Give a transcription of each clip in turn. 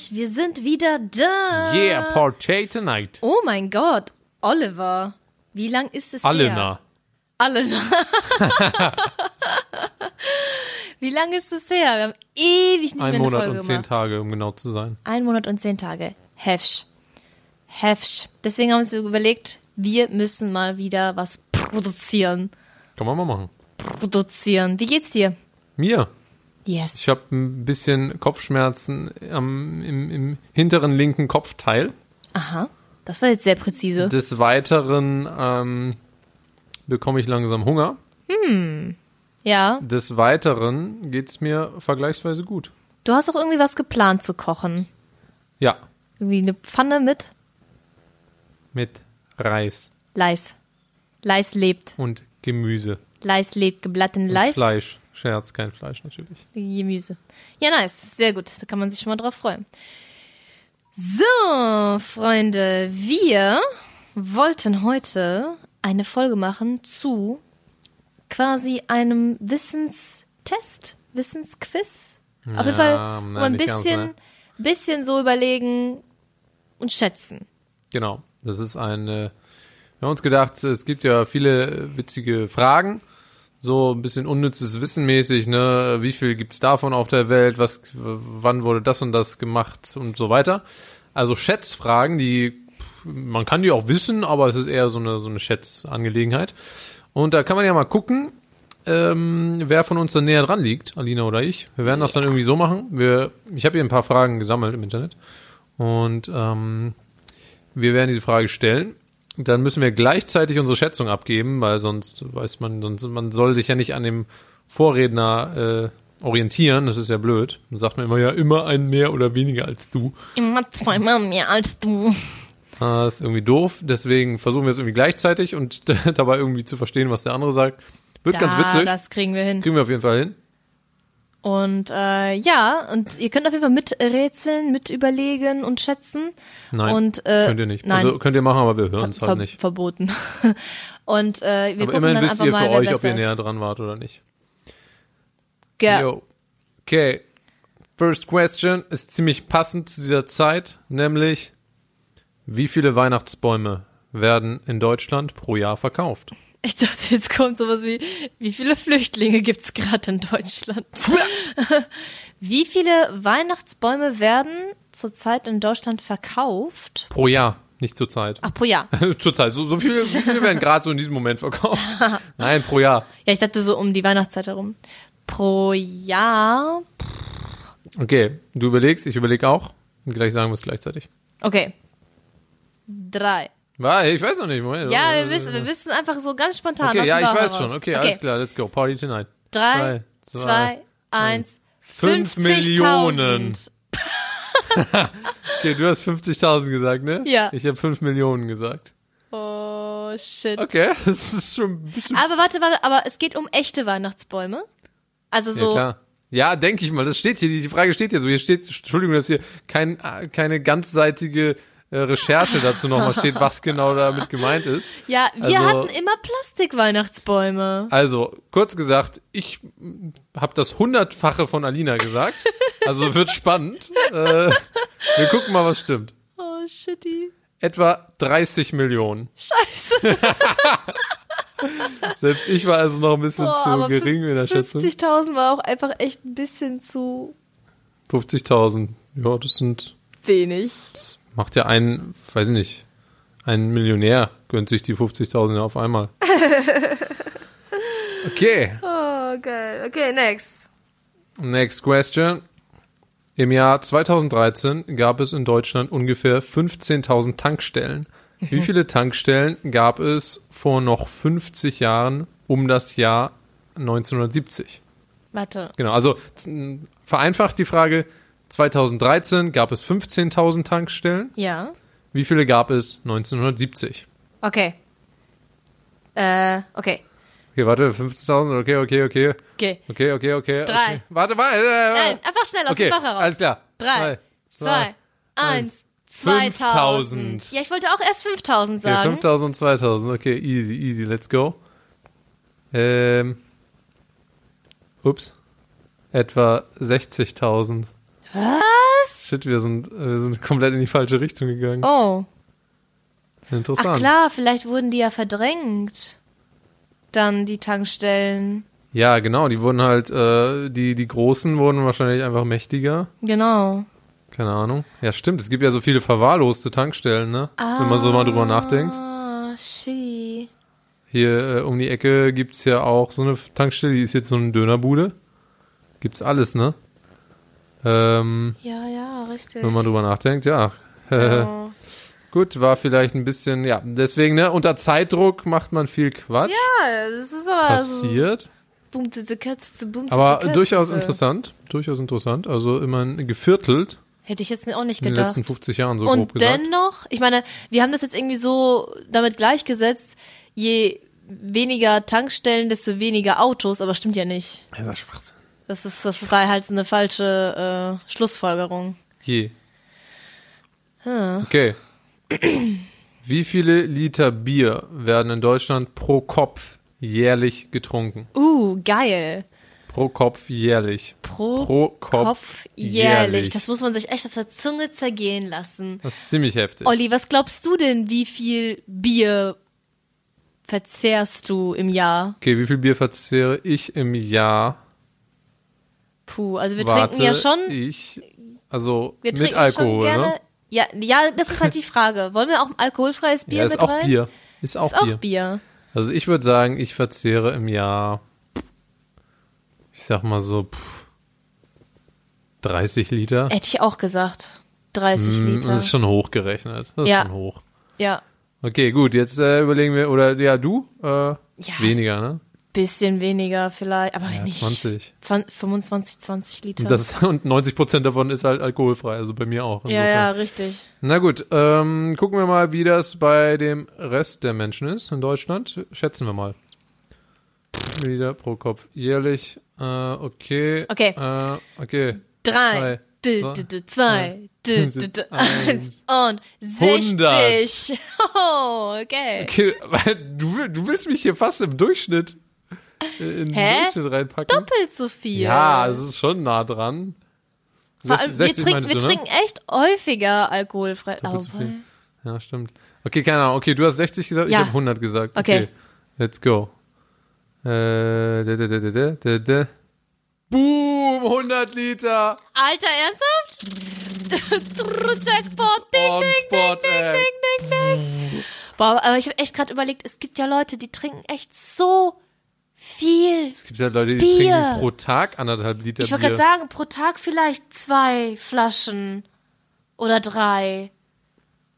endlich, wir sind wieder da. Yeah, Party tonight. Oh mein Gott, Oliver, wie lang ist es her? Alena. Alena. wie lang ist es her? Wir haben ewig nicht Ein mehr eine Monat Folge und zehn gemacht. Tage, um genau zu sein. Ein Monat und zehn Tage. Hefsch. Hefsch. Deswegen haben wir uns überlegt, wir müssen mal wieder was produzieren. Kann man mal machen. Produzieren. Wie geht's dir? Mir. Yes. Ich habe ein bisschen Kopfschmerzen am, im, im hinteren linken Kopfteil. Aha. Das war jetzt sehr präzise. Des Weiteren ähm, bekomme ich langsam Hunger. Ja. Des Weiteren geht es mir vergleichsweise gut. Du hast doch irgendwie was geplant zu kochen. Ja, Irgendwie eine Pfanne mit mit Reis Leis. Leis lebt. und Gemüse. Leis lebt. Geblatten Und Leis. Fleisch. Scherz, kein Fleisch natürlich. Gemüse. Ja, nice. Sehr gut. Da kann man sich schon mal drauf freuen. So, Freunde, wir wollten heute eine Folge machen zu quasi einem Wissenstest, Wissensquiz. Auf jeden Fall nein, ein nicht ganz, bisschen, ne? bisschen so überlegen und schätzen. Genau. Das ist ein. Äh, wir haben uns gedacht, es gibt ja viele witzige Fragen. So ein bisschen unnützes Wissen mäßig, ne? Wie viel gibt's davon auf der Welt? Was, wann wurde das und das gemacht und so weiter? Also Schätzfragen, die man kann die auch wissen, aber es ist eher so eine so eine Schätzangelegenheit. Und da kann man ja mal gucken, ähm, wer von uns da näher dran liegt, Alina oder ich. Wir werden das dann irgendwie so machen. Wir, ich habe hier ein paar Fragen gesammelt im Internet und ähm, wir werden diese Frage stellen. Dann müssen wir gleichzeitig unsere Schätzung abgeben, weil sonst weiß man, sonst man soll sich ja nicht an dem Vorredner äh, orientieren. Das ist ja blöd. Dann sagt man immer ja immer ein mehr oder weniger als du. Immer zweimal mehr als du. Ah, Das ist irgendwie doof. Deswegen versuchen wir es irgendwie gleichzeitig und dabei irgendwie zu verstehen, was der andere sagt. Wird ganz witzig. Das kriegen wir hin. Kriegen wir auf jeden Fall hin. Und äh, ja, und ihr könnt auf jeden Fall miträtseln, mit überlegen und schätzen. Nein, und, äh, könnt ihr nicht. Nein, Also könnt ihr machen, aber wir hören es halt nicht. verboten. und äh, wir Aber immerhin dann wisst ihr mal, für euch, ob ihr näher dran wart oder nicht. Ja. Jo. Okay. First question ist ziemlich passend zu dieser Zeit, nämlich wie viele Weihnachtsbäume werden in Deutschland pro Jahr verkauft? Ich dachte, jetzt kommt sowas wie, wie viele Flüchtlinge gibt's gerade in Deutschland? wie viele Weihnachtsbäume werden zurzeit in Deutschland verkauft? Pro Jahr, nicht zur Zeit. Ach, pro Jahr. zur Zeit. So, so viele, wie viele werden gerade so in diesem Moment verkauft? Nein, pro Jahr. Ja, ich dachte so um die Weihnachtszeit herum. Pro Jahr. Okay, du überlegst, ich überlege auch. Und gleich sagen wir es gleichzeitig. Okay. Drei. War, ich weiß noch nicht. Moment. Ja, wir wissen, wir wissen einfach so ganz spontan. Okay, ja, ich weiß schon. Okay, alles klar, let's go. Party tonight. Drei, zwei, zwei, eins. Fünf 50.000. Millionen. Okay, du hast 50.000 gesagt, ne? Ja. Ich habe 5 Millionen gesagt. Oh, shit. Okay, das ist schon ein bisschen. Aber warte, warte, aber es geht um echte Weihnachtsbäume. Also ja, so, klar. Ja, denke ich mal. Das steht hier, die Frage steht hier so. Hier steht, Entschuldigung, dass hier kein, äh, keine ganzseitige Recherche dazu nochmal steht, was genau damit gemeint ist. ja, wir Also- hatten immer Plastik-Weihnachtsbäume. Also, kurz gesagt, ich habe das hundertfache von Alina gesagt. Also wird spannend. äh, wir gucken mal, was stimmt. Oh, shitty. Etwa 30 Millionen. Scheiße. Selbst ich war also noch ein bisschen Boah, zu gering in der Schätzung. 50.000 war auch einfach echt ein bisschen zu 50.000. Ja, das sind, wenig. Macht ja ein, weiß ich nicht, ein Millionär gönnt sich die 50.000 ja auf einmal. Okay, Oh, geil. Okay, next. next question. Im Jahr 2013 gab es in Deutschland ungefähr 15.000 Tankstellen. Wie viele Tankstellen gab es vor noch 50 Jahren um das Jahr 1970? Warte. Genau, also vereinfacht die Frage, 2013 gab es 15.000 Tankstellen. Ja. Wie viele gab es 1970? Okay. Äh, okay. Okay, warte, 15.000, okay, okay, okay. Okay. Okay, okay, okay. Drei. Okay. Warte, warte. Äh, Nein, einfach schnell aus okay, dem Bauch heraus. alles klar. Drei, zwei, eins, 2000. 5000. Ja, ich wollte auch erst 5000 Okay, sagen. 5000, 2000. Okay, easy, easy, let's go. Ähm. Ups. Etwa 60.000. Was? Shit, wir sind, wir sind komplett in die falsche Richtung gegangen. Oh. Interessant. Ach klar, vielleicht wurden die ja verdrängt. Dann die Tankstellen. Ja, genau, die wurden halt, äh, die, die Großen wurden wahrscheinlich einfach mächtiger. Genau. Keine Ahnung. Ja, stimmt, es gibt ja so viele verwahrloste Tankstellen, ne? Wenn man so mal drüber nachdenkt. Ah, shitty. Hier äh, um die Ecke gibt's ja auch so eine Tankstelle, die ist jetzt so eine Dönerbude. Gibt's alles, ne? Ähm, Ja, ja, richtig. wenn man drüber nachdenkt, ja. Ja. Gut, war vielleicht ein bisschen, ja, deswegen, ne, unter Zeitdruck macht man viel Quatsch. Ja, das ist aber so. Passiert. Zitze, Katze, zitze, Aber Katze. durchaus interessant. Durchaus interessant. Also immerhin geviertelt Hätte ich jetzt auch nicht in den gedacht. letzten 50 Jahren, so Und grob gesagt. dennoch, ich meine, wir haben das jetzt irgendwie so damit gleichgesetzt, je weniger Tankstellen, desto weniger Autos, aber stimmt ja nicht. Das ist Schwachsinn. Das ist, das war halt eine falsche äh, Schlussfolgerung. Je. Okay. Wie viele Liter Bier werden in Deutschland pro Kopf jährlich getrunken? Uh, geil. Pro Kopf jährlich. Pro, Pro Kopf Kopf jährlich. jährlich. Das muss man sich echt auf der Zunge zergehen lassen. Das ist ziemlich heftig. Olli, was glaubst du denn, wie viel Bier verzehrst du im Jahr? Okay, wie viel Bier verzehre ich im Jahr? Puh, also wir Warte, trinken ja schon, Ich, also wir mit trinken Alkohol, schon gerne. ne? Ja, ja, das ist halt die Frage. Wollen wir auch alkoholfreies Bier Ja, ist mit auch rein? Bier. Ist auch Ist auch Bier. Bier. Also ich würde sagen, ich verzehre im Jahr, ich sag mal so, pff, 30 Liter. Hätte ich auch gesagt. 30 Hm, Liter. Das ist schon hochgerechnet. Das ist Ja. schon hoch. ja, Okay, gut, jetzt äh, überlegen wir, oder ja, du? Äh, Ja, weniger, ne? Bisschen weniger vielleicht, aber Ja, nicht 20. 20, 25, 20 Liter. Und, das, und 90 Prozent davon ist halt alkoholfrei, also bei mir auch. ja, insofern. ja, richtig. Na gut, ähm, gucken wir mal, wie das bei dem Rest der Menschen ist in Deutschland. Schätzen wir mal. Liter pro Kopf jährlich. Äh, okay. Okay. Äh, okay. Drei, zwei, d- d- zwei, d- d- d- eins. und 60. Oh, okay. okay. Du, du willst mich hier fast im Durchschnitt in Hä? Durchschnitt reinpacken. Doppelt so viel. Ja, es ist schon nah dran. Vor allem, wir 60 trinken, meinst wir du, ne? trinken echt häufiger alkoholfrei. Doppelt so viel. Ja, stimmt. Okay, keine Ahnung. Okay, du hast 60 gesagt, ich Ja. habe 100 gesagt. Okay. Let's go. Äh, da, da, da, da, da, da. Boom, 100 Liter. Alter, ernsthaft? Jackpot, ding, ding, ding, ding, ding, ding, ding. Boah, aber ich habe echt gerade überlegt, es gibt ja Leute, die trinken echt so viel. Es gibt ja Leute, die Bier. trinken pro Tag anderthalb Liter Ich wollte Bier. gerade sagen, pro Tag vielleicht zwei Flaschen oder drei.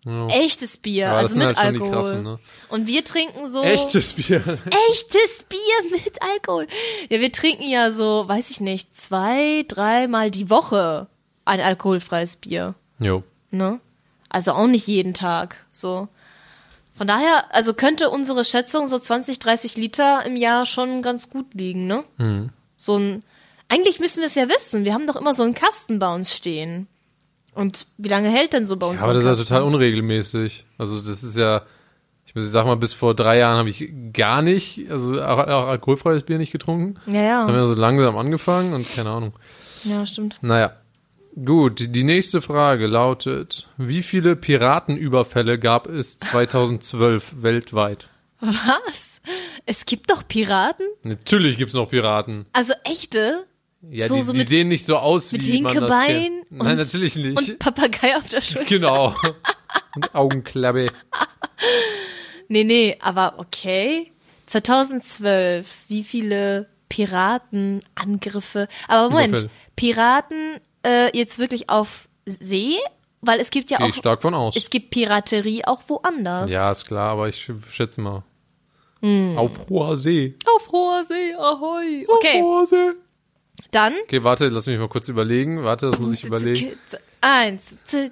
Ja. Echtes Bier, das also mit halt Alkohol. krassen, ne? Und wir trinken so Echtes Bier. echtes Bier mit Alkohol. Ja, wir trinken ja so, weiß ich nicht, zwei, dreimal die Woche ein alkoholfreies Bier. Jo. Ne? Also auch nicht jeden Tag. So. Von daher, also könnte unsere Schätzung so 20, 30 Liter im Jahr schon ganz gut liegen, ne? Mhm. So ein. Eigentlich müssen wir es ja wissen. Wir haben doch immer so einen Kasten bei uns stehen. Und wie lange hält denn so bei uns Aber so das ein ist ja Kasten? total unregelmäßig. Also das ist ja, ich muss ich sag mal, bis vor drei Jahren habe ich gar nicht, also auch, auch alkoholfreies Bier nicht getrunken. Ja, Das haben ja. wir so langsam angefangen und keine Ahnung. Ja, stimmt. Naja. Gut, die nächste Frage lautet, wie viele Piratenüberfälle gab es 2012 weltweit? Was? Es gibt doch Piraten? Natürlich gibt's noch Piraten. Also echte? Ja, So- die, so die mit- sehen nicht so aus, mit wie man das Hinkebein kennt. Nein, und- natürlich nicht. Und Papagei auf der Schulter? genau. Und Augenklappe. Nee, nee, aber okay. 2012, wie viele Piratenangriffe? Aber Moment, Überfälle. Piraten äh, jetzt wirklich auf See? Weil es gibt ja ich auch, stark von aus. es gibt Piraterie auch woanders. Ja, ist klar, aber ich schätze mal. Hm. Auf hoher See. Auf hoher See, ahoi. Okay, Auf hoher See. dann. Okay, warte, lass mich mal kurz überlegen. Warte, das muss ich überlegen. Eins, zwei,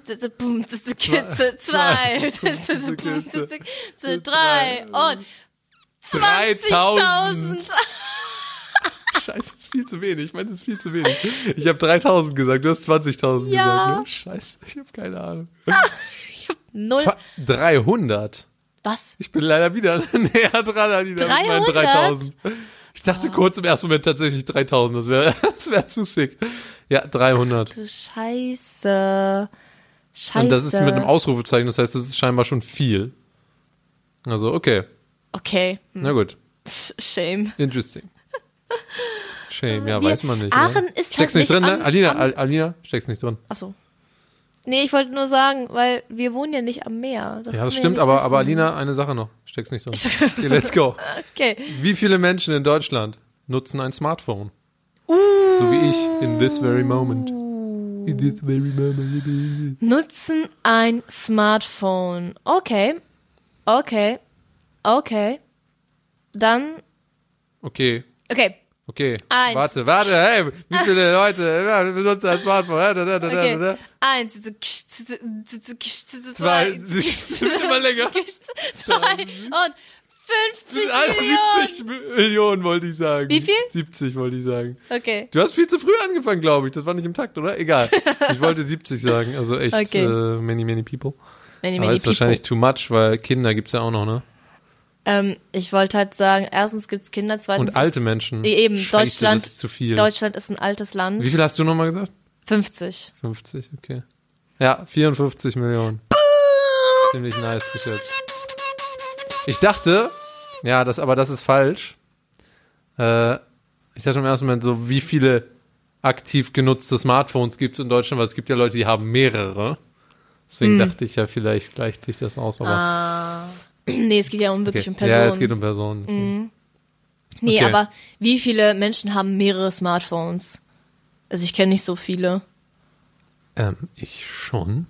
drei und 20.000. Scheiße, ist viel zu wenig. Ich meine, das ist viel zu wenig. Ich habe 3000 gesagt, du hast 20.000 Ja. gesagt. Ne? Scheiße, ich habe keine Ahnung. Null. Fa- 300. Was? Ich bin leider wieder näher dran an die 300? 3000. Ich dachte kurz im ersten Moment tatsächlich 3000, das wäre das wär zu sick. Ja, 300. Du Scheiße. Scheiße. Und das ist mit einem Ausrufezeichen, das heißt, das ist scheinbar schon viel. Also, okay. Okay. Hm. Na gut. Shame. Interesting. Shame, ja, Wir- weiß man nicht. Aachen oder? ist Steckst halt nicht drin, ne? Alina, am- Al Alina, steckst nicht drin. Achso. Nee, ich wollte nur sagen, weil wir wohnen ja nicht am Meer. Das ja, das stimmt, nicht aber, wissen. aber Alina, eine Sache noch. Steckst nicht drin. Okay, let's go. Okay. Wie viele Menschen in Deutschland nutzen ein Smartphone? Uh. So wie ich in this very moment. In this very moment. Nutzen ein Smartphone. Okay. Okay. Okay. Dann. Okay, Okay. Okay. Eins. Warte, warte, hey, wie viele Leute ja, benutzen ein Smartphone? Okay. Eins, Zwei, es immer länger. Zwei und 50 Ah, Millionen. 70 Millionen wollte ich sagen. Wie viel? 70 wollte ich sagen. Okay. Du hast viel zu früh angefangen, glaube ich. Das war nicht im Takt, oder? Egal. Ich wollte 70 sagen. Also echt Okay. äh, many, many people. Many, Aber many ist wahrscheinlich too much, weil Kinder gibt's ja auch noch, ne? Ähm, ich wollte halt sagen, erstens gibt's Kinder, zweitens Und alte Menschen. ist, eben Scheiße, Deutschland. Ist zu viel. Deutschland ist ein altes Land. Wie viel hast du nochmal gesagt? 50. 50, okay. Ja, 54 Millionen. Ziemlich nice geschätzt. Ich dachte, ja, das, aber das ist falsch. Äh, ich dachte im ersten Moment so, wie viele aktiv genutzte Smartphones gibt es in Deutschland, weil es gibt ja Leute, die haben mehrere. Deswegen dachte ich ja, vielleicht gleicht sich das aus, aber Hm. Ah. Nee, es geht ja um wirklich okay. um Personen. Ja, es geht um Personen. deswegen. nee, okay. aber wie viele Menschen haben mehrere Smartphones? Also ich kenne nicht so viele. Ähm, ich schon.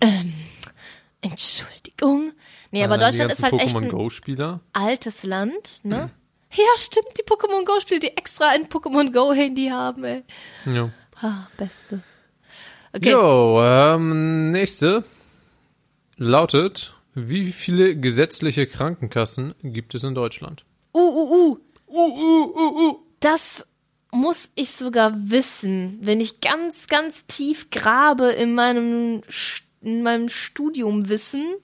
Entschuldigung. Nee, aber die Deutschland ist halt echt ein Go-Spieler. altes Land, ne? Ja, stimmt, die Pokémon Go Spiele, die extra ein Pokémon Go Handy haben, ey. Ja. Ah, beste. Okay. Jo, ähm, nächste lautet, wie viele gesetzliche Krankenkassen gibt es in Deutschland? Uh, uh, uh. Uh, uh, uh, uh. Das muss ich sogar wissen, wenn ich ganz, ganz tief grabe in meinem, in meinem Studiumwissen.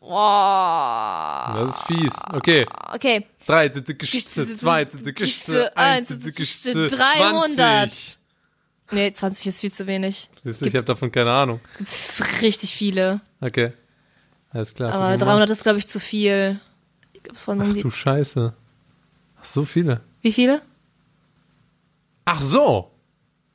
Oh. Das ist fies. Okay. Okay. Drei, dritte Geschichte, zwei, Geschichte, eins, Geschichte, 300. 20. Nee, 20 ist viel zu wenig. Siehst du, ich habe davon keine Ahnung. Pff, Richtig viele. Okay. Alles klar. Aber gucken wir mal. 300 ist, glaube ich, zu viel. Ich glaube, es waren um die. Du Scheiße. Ach, so viele. Wie viele? Ach so.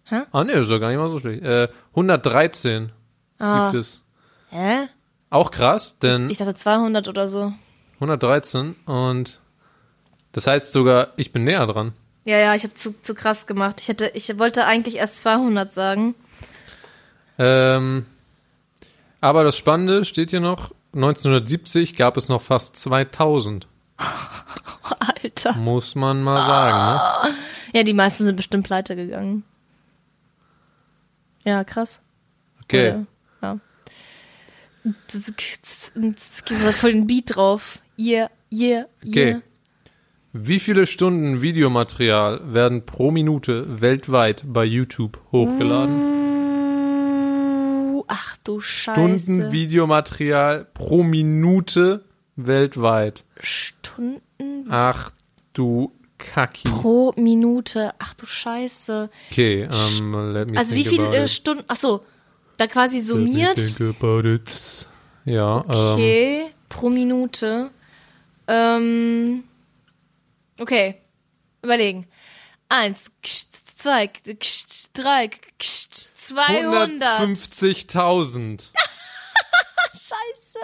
Hä? Ah, nee, das ist doch gar nicht mal so schlecht. Äh, 113 Ah. gibt es. Hä? Auch krass, denn Ich dachte 200 oder so. 113 und das heißt sogar, ich bin näher dran. Ja, ja, ich habe zu, zu krass gemacht. Ich hätte, ich wollte eigentlich erst 200 sagen. Ähm, aber das Spannende steht hier noch, 1970 gab es noch fast 2000, Alter. muss man mal sagen. Ne? Ja, die meisten sind bestimmt pleite gegangen. Ja, krass. Okay, Oder, ja. Es geht voll den Beat drauf. Yeah, yeah, okay. yeah. Wie viele Stunden Videomaterial werden pro Minute weltweit bei YouTube hochgeladen? Du Scheiße. Stunden Videomaterial pro Minute weltweit. Stunden Ach du Kacki. pro Minute. Ach du Scheiße. Okay, ähm, let me Also wie viele it. Stunden? Ach so, da quasi summiert. think about it. Ja, ähm, Okay, pro Minute. Ähm, okay, überlegen. Eins, zwei, kscht, drei, kscht, 200. 150.000. Scheiße.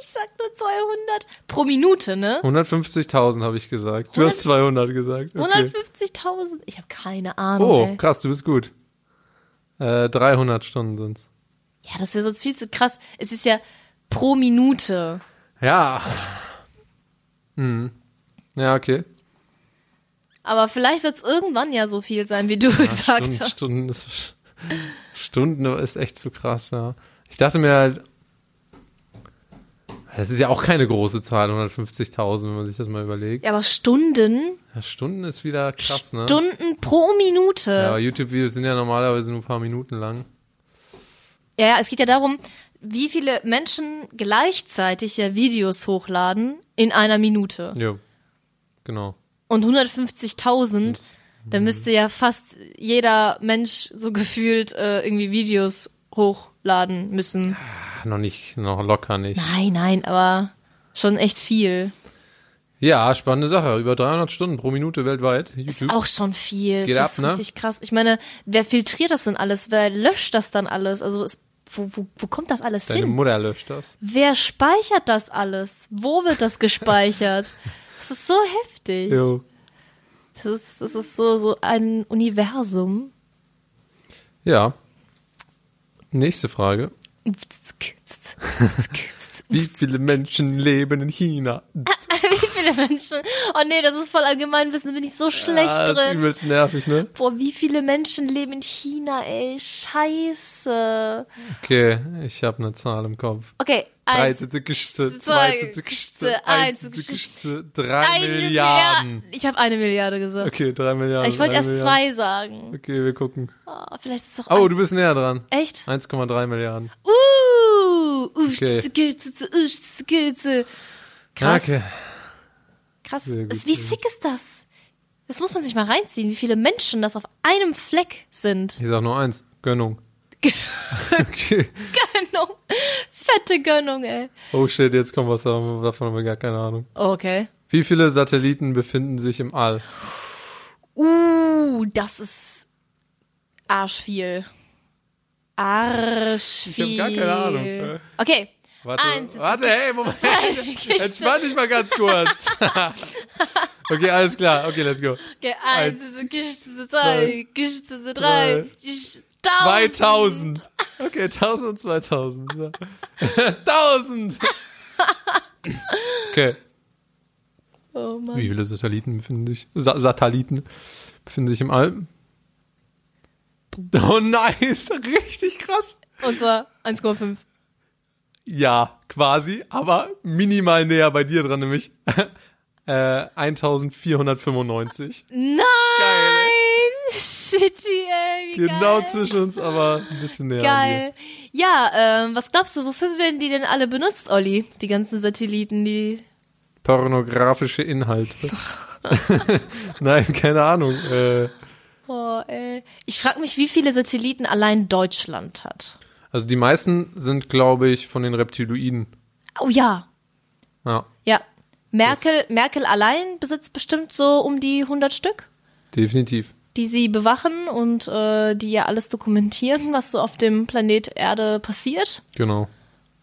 Ich sag nur 200. Pro Minute, ne? 150.000 habe ich gesagt. Du hast 200 gesagt. Okay. 150.000. Ich habe keine Ahnung. Oh, ey. krass, du bist gut. Äh, 300 Stunden sind's. Ja, das wäre sonst viel zu krass. Es ist ja pro Minute. Ja. Hm. Ja, okay. Aber vielleicht wird es irgendwann ja so viel sein, wie du gesagt Stunden, hast. Stunden, ist, Stunden ist echt zu krass, ja. Ich dachte mir halt, das ist ja auch keine große Zahl, 150.000, wenn man sich das mal überlegt. Ja, aber Stunden, Ja, Stunden ist wieder krass, ne? Stunden pro Minute. Ja, aber YouTube-Videos sind ja normalerweise nur ein paar Minuten lang. Ja, ja, es geht ja darum, wie viele Menschen gleichzeitig ja Videos hochladen in einer Minute. Ja, genau. Und 150.000, dann müsste ja fast jeder Mensch so gefühlt äh, irgendwie Videos hochladen müssen. Ah, Noch nicht, noch locker nicht. Nein, nein, aber schon echt viel. Ja, spannende Sache. Über 300 Stunden pro Minute weltweit. Ist YouTube. auch schon viel. Geht das ab, ist ne? richtig krass. Ich meine, wer filtriert das denn alles? Wer löscht das dann alles? Also es, wo, wo, wo kommt das alles Deine hin? Mutter löscht das. Wer speichert das alles? Wo wird das gespeichert? Das ist so heftig. Jo. Das ist, das ist so, so ein Universum. Ja. Nächste Frage. Wie viele Menschen leben in China? Viele Menschen? Oh nee, das ist voll Allgemeinwissen, da bin ich so schlecht ah, das ist drin. übelst nervig, ne? Boah, wie viele Menschen leben in China, ey? Scheiße. Okay, ich habe eine Zahl im Kopf. Okay, eins, 13. Geschichte, zwei 2. Geschichte, Geschichte, 1. eins Geschichte, 3 eine Milliarden. Milliarde. Ich habe eine Milliarde gesagt. Okay, 3 Milliarden. Ich wollte drei erst Milliarden. zwei sagen. Okay, wir gucken. Oh, vielleicht ist es auch Oh, eins. du bist näher dran. Echt? 1,3 Milliarden. Uh, Okay. Krass. Okay. Krass. Gut, Wie sick ist das? Das muss man sich mal reinziehen, wie viele Menschen das auf einem Fleck sind. Ich sag nur eins. Gönnung. okay. Gönnung. Fette Gönnung, ey. Oh shit, jetzt kommt was, davon davon haben wir gar keine Ahnung. Okay. Wie viele Satelliten befinden sich im All? Uh, das ist arschviel. Arschviel. Ich hab gar keine Ahnung. Äh, Okay. Warte, Eins, warte, hey, Moment. Entspann dich mal ganz kurz. okay, alles klar. Okay, let's go. Okay, eins, Geschichte zwei, Geschichte drei, drei, tausend. 2000. Okay, 1000 und 2000. So. 1000. Okay. Oh Mann. Wie viele Satelliten befinden sich? Sa Satelliten befinden sich im All? Oh, nice. Richtig krass. Und zwar 1,5. Ja, quasi, aber minimal näher bei dir dran, nämlich äh, 1495. Nein! Geil, Shitty, ey, wie Genau geil. zwischen uns, aber ein bisschen näher. Geil. Ja, ähm, was glaubst du, wofür werden die denn alle benutzt, Olli? Die ganzen Satelliten, die. Pornografische Inhalte. Nein, keine Ahnung. Äh, Oh, ey. Ich frage mich, wie viele Satelliten allein Deutschland hat. Also die meisten sind, glaube ich, von den Reptiloiden. Oh ja. Ja, Ja. Merkel, Merkel allein besitzt bestimmt so um die 100 Stück, definitiv. die sie bewachen und äh, die ja alles dokumentieren, was so auf dem Planet Erde passiert. Genau.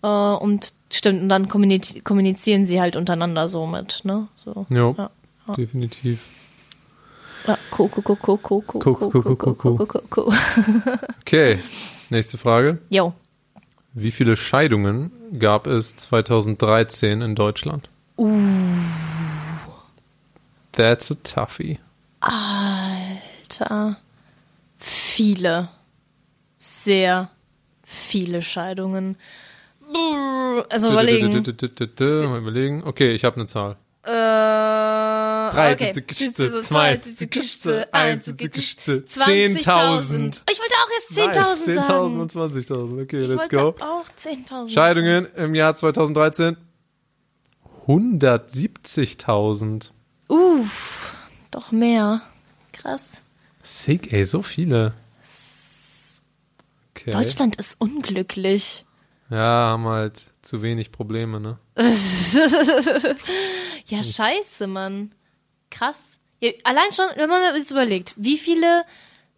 Äh, und stimmt, und dann kommuniz kommunizieren sie halt untereinander so mit, ne? So. Jo, Ja. Ja. definitiv. Okay, nächste Frage. Jo. Wie viele Scheidungen gab es 2013 in Deutschland? That's a toughie. Alter. Viele. Sehr viele Scheidungen. Also überlegen. Mal überlegen. Okay, ich habe eine Zahl. Äh, Drei, okay. Kiste, Kiste, zwei, Kiste, Kiste, eins, eins, Kiste, Kiste, 20.000. 10.000. Ich wollte auch erst 10.000 Nice, 10.000 sagen. und 20.000. Okay, Ich let's go. auch 10.000. Scheidungen im Jahr 2013. 170.000. Uff, doch mehr. Krass. Sick, ey, so viele. Okay. Deutschland ist unglücklich. Ja, haben halt zu wenig Probleme, ne? Ja, scheiße, Mann. Krass. Ja, allein schon, wenn man es überlegt, wie viele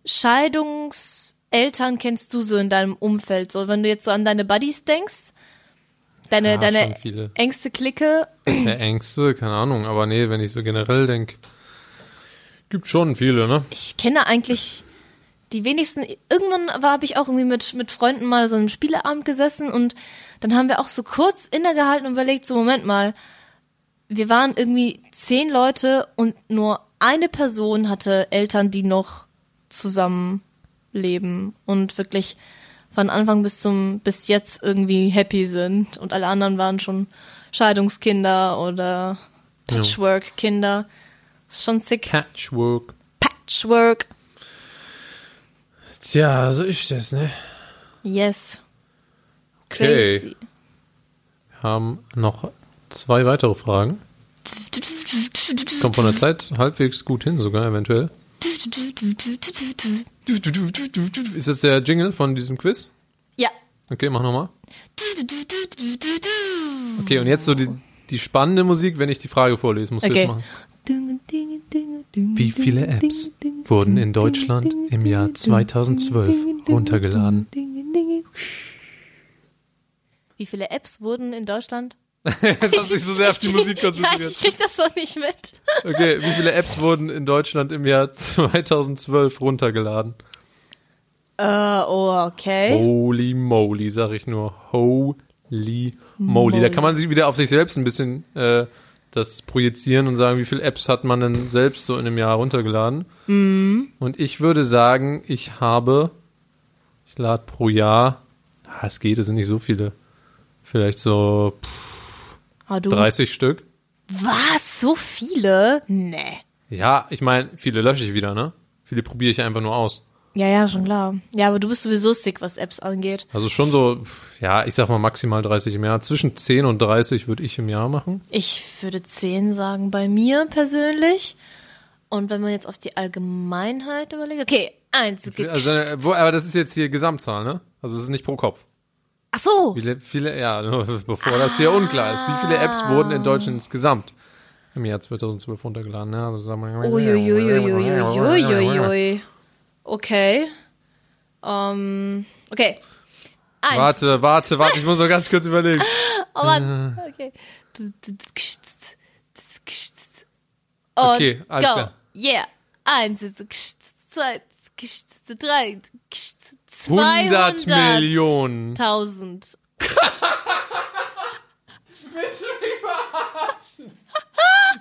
Scheidungseltern kennst du so in deinem Umfeld? So, wenn du jetzt so an deine Buddies denkst, deine, Ja, deine engste Clique, Der Ängste, keine Ahnung, aber nee, wenn ich so generell denke, gibt schon viele, ne? ich kenne eigentlich die wenigsten. Irgendwann war habe ich auch irgendwie mit mit Freunden mal so einen Spieleabend gesessen und dann haben wir auch so kurz innegehalten und überlegt, so Moment mal, wir waren irgendwie zehn Leute und nur eine Person hatte Eltern, die noch zusammenleben und wirklich von Anfang bis zum bis jetzt irgendwie happy sind und alle anderen waren schon Scheidungskinder oder Patchwork-Kinder. Ist schon sick. Patchwork. Patchwork. Tja, so ist das, ne? Yes. Okay. Crazy. Wir haben noch zwei weitere Fragen. kommt von der Zeit halbwegs gut hin, sogar eventuell. Ist das der Jingle von diesem Quiz? Ja. Okay, mach nochmal. Okay, und jetzt so die, die spannende Musik, wenn ich die Frage vorlese, musst du Okay. jetzt machen. Wie viele Apps wurden in Deutschland im Jahr 2012 runtergeladen? Wie viele Apps wurden in Deutschland? Jetzt hast du dich so sehr auf die Musik Ja, konzentriert. ich krieg das doch nicht mit. Okay, wie viele Apps wurden in Deutschland im Jahr 2012 runtergeladen? Äh, oh, okay. Holy moly, sag ich nur. Holy moly. Da kann man sich wieder auf sich selbst ein bisschen äh, das projizieren und sagen, wie viele Apps hat man denn selbst so in einem Jahr runtergeladen? Und ich würde sagen, ich habe, ich lade pro Jahr, ah, es geht, es sind nicht so viele, vielleicht so pff, Ah, du. 30 Stück. Was? So viele? Nee. Ja, ich meine, viele lösche ich wieder, ne? Viele probiere ich einfach nur aus. Ja, ja, schon klar. Ja, aber du bist sowieso sick, was Apps angeht. Also schon so, ja, ich sag mal maximal 30 im Jahr. Zwischen 10 und 30 würde ich im Jahr machen. Ich würde 10 sagen bei mir persönlich. Und wenn man jetzt auf die Allgemeinheit überlegt, okay, eins. Also, äh, aber das ist jetzt hier Gesamtzahl, ne? Also es ist nicht pro Kopf. Ach so. Viele, viele, ja, bevor das hier unklar ist. Wie viele Apps wurden in Deutschland insgesamt im Jahr 2012 runtergeladen? Ja, also sagen wir- Uiuiuiuiuiui. Okay. Ähm, okay. Eins. Warte, warte, warte, ich muss noch ganz kurz überlegen. Oh Mann. Okay. Und Okay, alles go. klar. Yeah. Eins, zwei, drei, 100 Millionen. Tausend.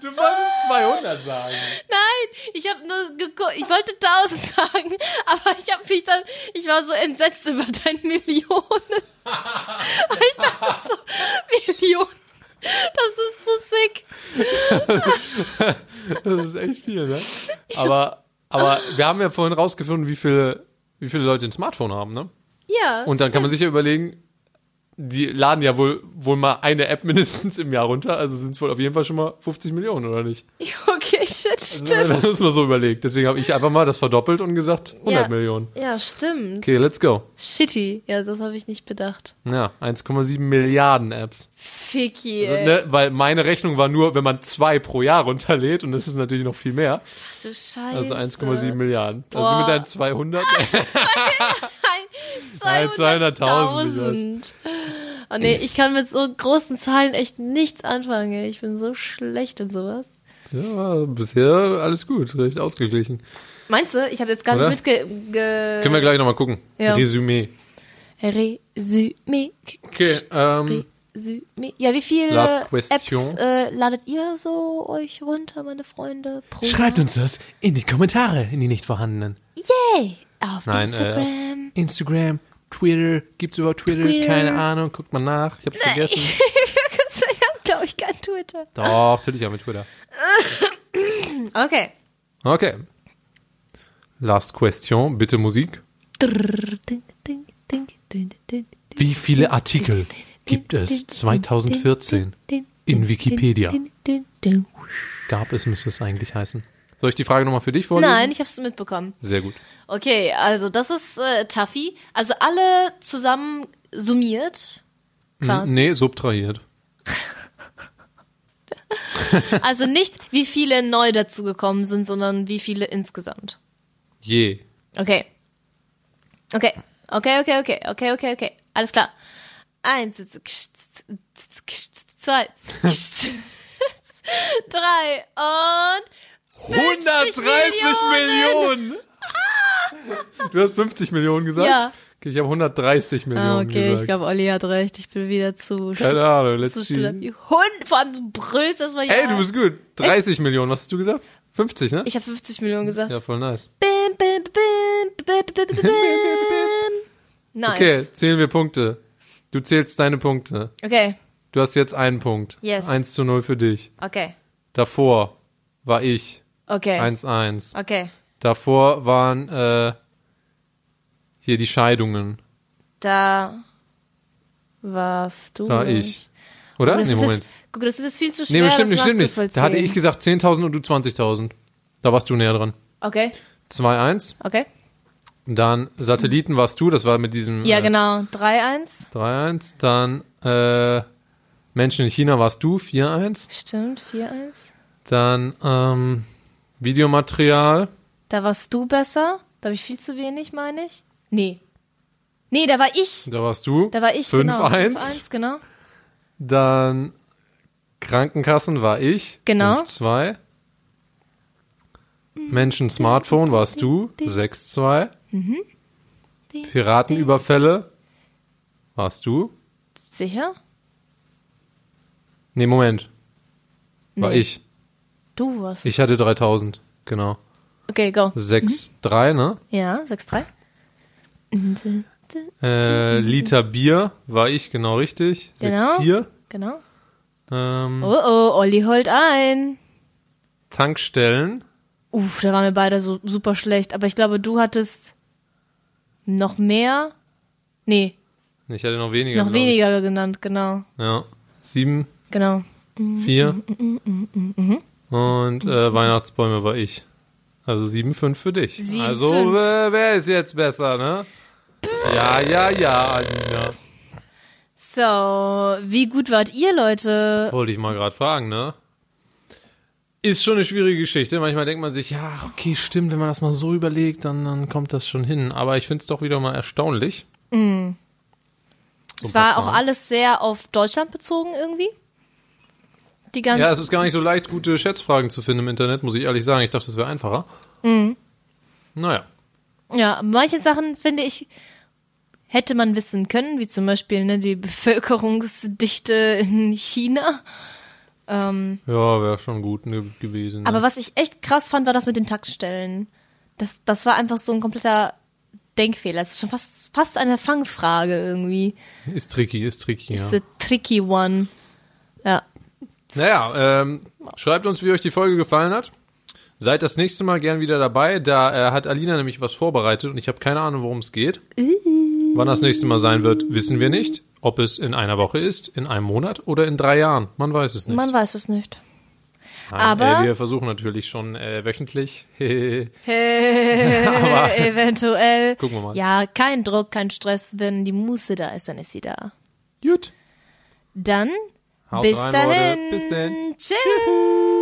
Du wolltest 200 sagen. Nein, ich habe nur geguckt, ich wollte tausend sagen, aber ich habe mich dann, ich war so entsetzt über deine Millionen. Aber ich dachte so, Millionen, das ist so sick. Das ist echt viel, ne? Aber, aber wir haben ja vorhin rausgefunden, wie viele, wie viele Leute ein Smartphone haben, ne? Ja. Und dann kann man sich ja überlegen, die laden ja wohl, wohl mal eine App mindestens im Jahr runter, also sind es wohl auf jeden Fall schon mal 50 Millionen, oder nicht? Okay, shit, Also, stimmt. Das ist mal so überlegt. Deswegen habe ich einfach mal das verdoppelt und gesagt 100 Ja. Millionen. Ja, stimmt. Okay, let's go. Shitty. Ja, das habe ich nicht bedacht. Ja, 1,7 Milliarden Apps. Ficky, Also, ne, weil meine Rechnung war nur, wenn man zwei pro Jahr runterlädt und das ist natürlich noch viel mehr. Ach du Scheiße. Also 1,7 Milliarden. Also Boah. mit deinen 200. Nein, 200.000 200.000. Oh nee, ich kann mit so großen Zahlen echt nichts anfangen. Ich bin so schlecht in sowas. ja, bisher alles gut, recht ausgeglichen. Meinst du? Ich habe jetzt gar Oder? nicht mitge... Ge Können wir gleich nochmal gucken. Ja. Resümee. Resümee. Okay, ähm, Resümee. Ja, wie viele Last question. Apps äh, ladet ihr so euch runter, meine Freunde? Pro Schreibt Jahr? uns das in die Kommentare, in die nicht vorhandenen. Yay! Auf Nein, Instagram. Äh, Instagram, Twitter, gibt's überhaupt Twitter? Twitter. Keine Ahnung, guckt mal nach. Ich hab's vergessen. ich habe, glaube ich, kein Twitter. Doch, natürlich haben wir Twitter. Okay. Okay. Last question, bitte Musik. Wie viele Artikel gibt es 2014 in Wikipedia? Gab es, müsste es eigentlich heißen. Soll ich die Frage nochmal für dich vorlesen? Nein, ich habe es mitbekommen. Sehr gut. Okay, also das ist äh, Tuffy. Also alle zusammen summiert. Quasi. Nee, subtrahiert. Also nicht, wie viele neu dazugekommen sind, sondern wie viele insgesamt. Je. Okay. Okay. Okay, okay, okay, okay, okay, okay. Alles klar. Eins, zwei, drei und 130 Millionen! Du hast 50 Millionen gesagt? Ja. Okay, ich habe 130 Millionen Ah, okay, gesagt. ich glaube, Olli hat recht. Ich bin wieder zu, Keine Ahnung, let's zu schlimm. Hund. Vor allem, du brüllst erstmal ja. Ey, du bist gut. 30 Millionen, was hast du gesagt? 50, ne? Ich habe 50 Millionen gesagt. Ja, voll nice. Bim, bim, bim, bim, bim, bim, bim, bim. Nice. Okay, zählen wir Punkte. Du zählst deine Punkte. Okay, Du hast jetzt einen Punkt. Yes. 1 zu 0 für dich. okay, Davor war ich. Okay. 1-1. Okay. Davor waren äh, hier die Scheidungen. Da warst du. War ich. Oder? Nee, Moment. Jetzt Guck, das ist jetzt viel zu schwer, Nee, bestimmt nicht, stimmt nicht. Da hatte ich gesagt 10.000 und du 20.000. Da warst du näher dran. Okay, 2-1. okay. Dann Satelliten warst du, das war mit diesem Ja, äh, genau. 3-1. 3-1. Dann äh, Menschen in China warst du, 4-1. Stimmt, 4-1. Dann ähm, Videomaterial. Da warst du besser. Da habe ich viel zu wenig, meine ich. Nee. Nee, da war ich. Da warst du. Da war ich, 5-1. genau. 5-1, genau. Dann Krankenkassen war ich. Genau. 5-2. Menschen Smartphone warst du. 6-2. Piratenüberfälle warst du. Sicher? Nee, Moment. War Nee. ich. Du warst. Ich hatte 3000. Genau. Okay, go. 6-3, ne? Ja, 6-3. Äh, Liter Bier war ich, genau richtig. Genau. 6-4. Genau. Ähm, Oh oh, Olli holt ein. Tankstellen. Uff, da waren wir beide so super schlecht. Aber ich glaube, du hattest noch mehr. Nee, Ich hatte noch weniger. noch glaub ich. weniger genannt, genau. Ja. 7, Genau. 4. Und äh, Weihnachtsbäume war ich. Also 7-5 für dich. 7-5. also äh, wer ist jetzt besser, ne? Ja, ja, ja, Alina. So, wie gut wart ihr, Leute? Wollte ich mal gerade fragen, ne? Ist schon eine schwierige Geschichte. Manchmal denkt man sich, ja, okay, stimmt, wenn man das mal so überlegt, dann, dann kommt das schon hin. Aber ich finde es doch wieder mal erstaunlich. So Es war auch alles sehr auf Deutschland bezogen irgendwie. Die ganzen. Ja, es ist gar nicht so leicht, gute Schätzfragen zu finden im Internet, muss ich ehrlich sagen. Ich dachte, das wäre einfacher. Mhm. Naja. Ja, manche Sachen, finde ich, hätte man wissen können, wie zum Beispiel ne, die Bevölkerungsdichte in China. Ähm, Ja, wäre schon gut ne, gewesen. Ne? aber was ich echt krass fand, war das mit den Taktstellen. Das, das war einfach so ein kompletter Denkfehler. Das ist schon fast, fast eine Fangfrage irgendwie. ist tricky, ist tricky, Ist ja. a tricky one. Ja. Naja, ähm, schreibt uns, wie euch die Folge gefallen hat. Seid das nächste Mal gern wieder dabei. Da äh, hat Alina nämlich was vorbereitet und ich habe keine Ahnung, worum es geht. Wann das nächste Mal sein wird, wissen wir nicht. Ob es in einer Woche ist, in einem Monat oder in drei Jahren. Man weiß es nicht. Man weiß es nicht. Nein, aber- äh, wir versuchen natürlich schon äh, wöchentlich. Eventuell. Gucken wir mal. Ja, kein Druck, kein Stress. Wenn die Muße da ist, dann ist sie da. Gut. Dann Haut bis rein, dahin. Leute. Bis dann. Tschüss.